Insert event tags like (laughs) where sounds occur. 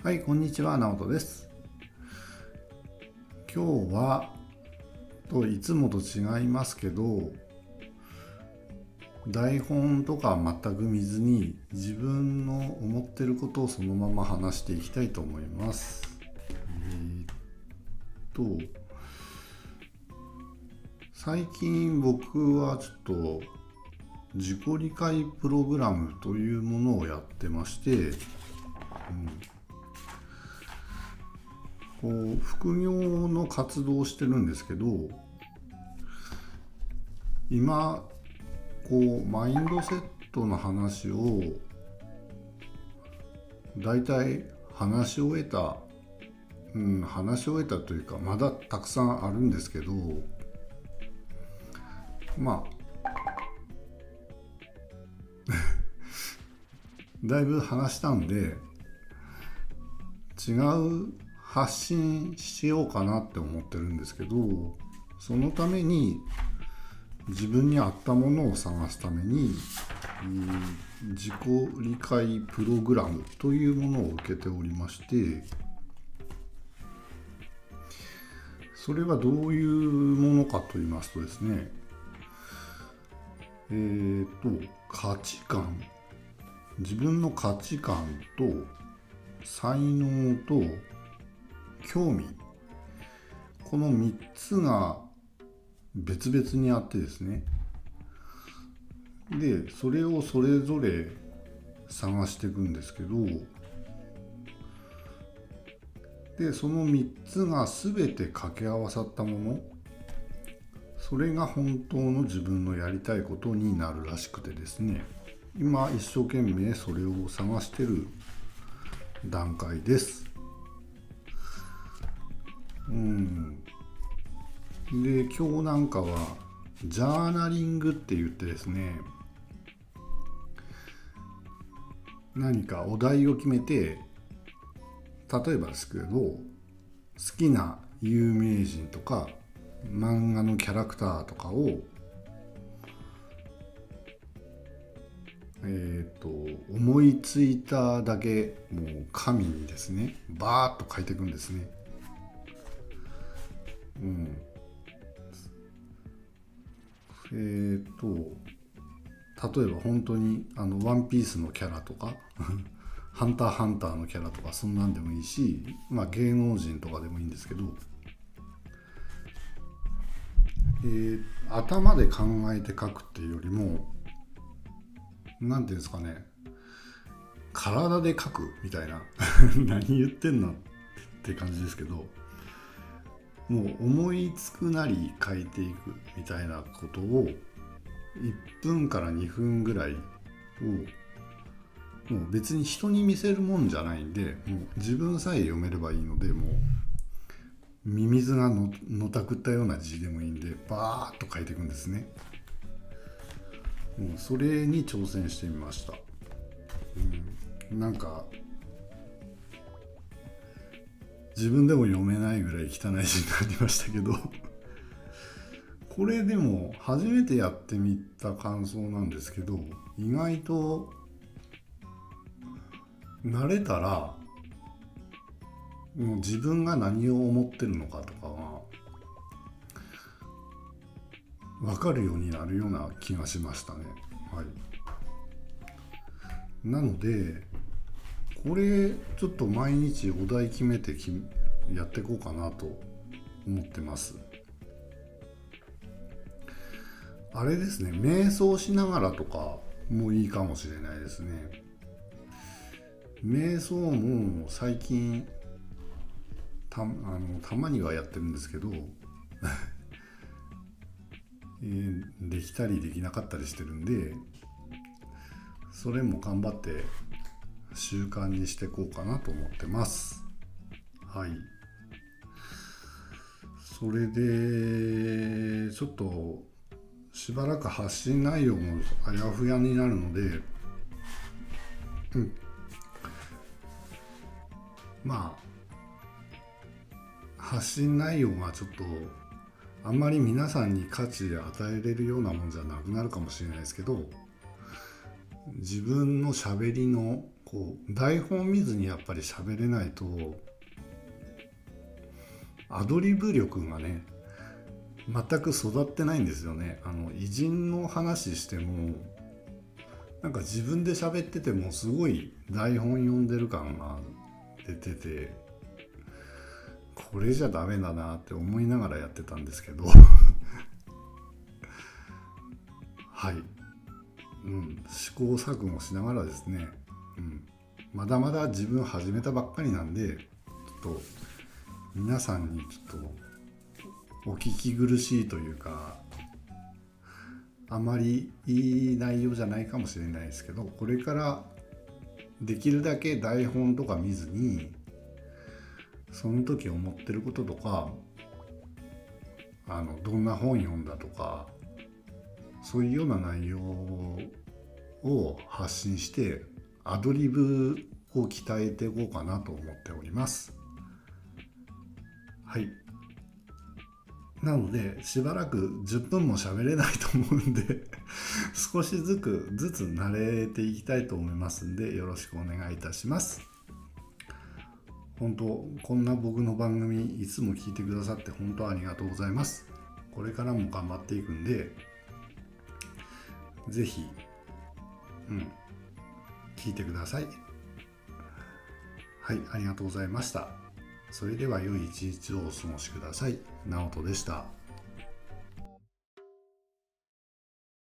はい、こんにちは、直人です。今日は、といつもと違いますけど、台本とか全く見ずに自分の思ってることをそのまま話していきたいと思います。えーっと、最近僕はちょっと自己理解プログラムというものをやってまして、うんこう副業の活動をしてるんですけど今こうマインドセットの話をだいたい話し終えた、うん、話し終えたというかまだたくさんあるんですけどまあ (laughs) だいぶ話したんで違う発信しようかなって思ってるんですけどそのために自分に合ったものを探すために自己理解プログラムというものを受けておりましてそれはどういうものかと言いますとですねえー、と価値観。自分の価値観と才能と興味。この3つが別々にあってですね。でそれをそれぞれ探していくんですけど。でその3つが全て掛け合わさったもの。それが本当の自分のやりたいことになるらしくてですね。今一生懸命それを探してる段階です。うんで今日なんかはジャーナリングって言ってですね何かお題を決めて例えばですけど好きな有名人とか漫画のキャラクターとかをえっ、と思いついただけもう紙にですねバーッと書いていくんですね。うん、えっ、と例えば本当にあの「ワンピースのキャラとか「(laughs) ハンターハンター」のキャラとかそんなんでもいいし、まあ、芸能人とかでもいいんですけど、えー頭で考えて書くっていうよりもなんていうんですかね体で書くみたいな (laughs) 何言ってんのって感じですけどもう思いつくなり書いていくみたいなことを1分から2分ぐらいをもう別に人に見せるもんじゃないんでもう自分さえ読めればいいのでもうミミズがののたくったような字でもいいんでバーッと書いていくんですね。もうそれに挑戦してみました。うん、なんか自分でも読めないぐらい汚い字になりましたけどこれでも初めてやってみた感想なんですけど意外と慣れたらもう自分が何を思ってるのかとかが分かるようになるような気がしましたね。はい、なのでこれちょっと毎日お題決めてきやっていこうかなと思ってます。あれですね瞑想しながらとかもいいかもしれないですね。瞑想も最近たあのたまにはやってるんですけど (laughs) できたりできなかったりしてるんでそれも頑張って習慣にしていこうかなと思ってます。はい。それでちょっとしばらく発信内容もあやふやになるのでうん。まあ発信内容がちょっとあんまり皆さんに価値与えれるようなもんじゃなくなるかもしれないですけど自分のしゃべりのこう台本見ずにやっぱり喋れないとアドリブ力がね全く育ってないんですよね。あの偉人の話してもなんか自分で喋っててもすごい台本読んでる感が出ててこれじゃダメだなって思いながらやってたんですけど。(laughs) はい、うん、試行錯誤しながらですね、うん、まだまだ自分始めたばっかりなんでちょっと皆さんにちょっとお聞き苦しいというかあまりいい内容じゃないかもしれないですけどこれからできるだけ台本とか見ずにその時思ってることとかあのどんな本読んだとかそういうような内容を発信してアドリブを鍛えていこうかなと思っております。はい。なのでしばらく10分も喋れないと思うんで (laughs) 少しずつずつ慣れていきたいと思いますんでよろしくお願いいたします。本当こんな僕の番組いつも聞いてくださって本当ありがとうございます。これからも頑張っていくんで是非うん聞いてくださいはいありがとうございましたそれでは良い一日をお過ごしください。直人でした。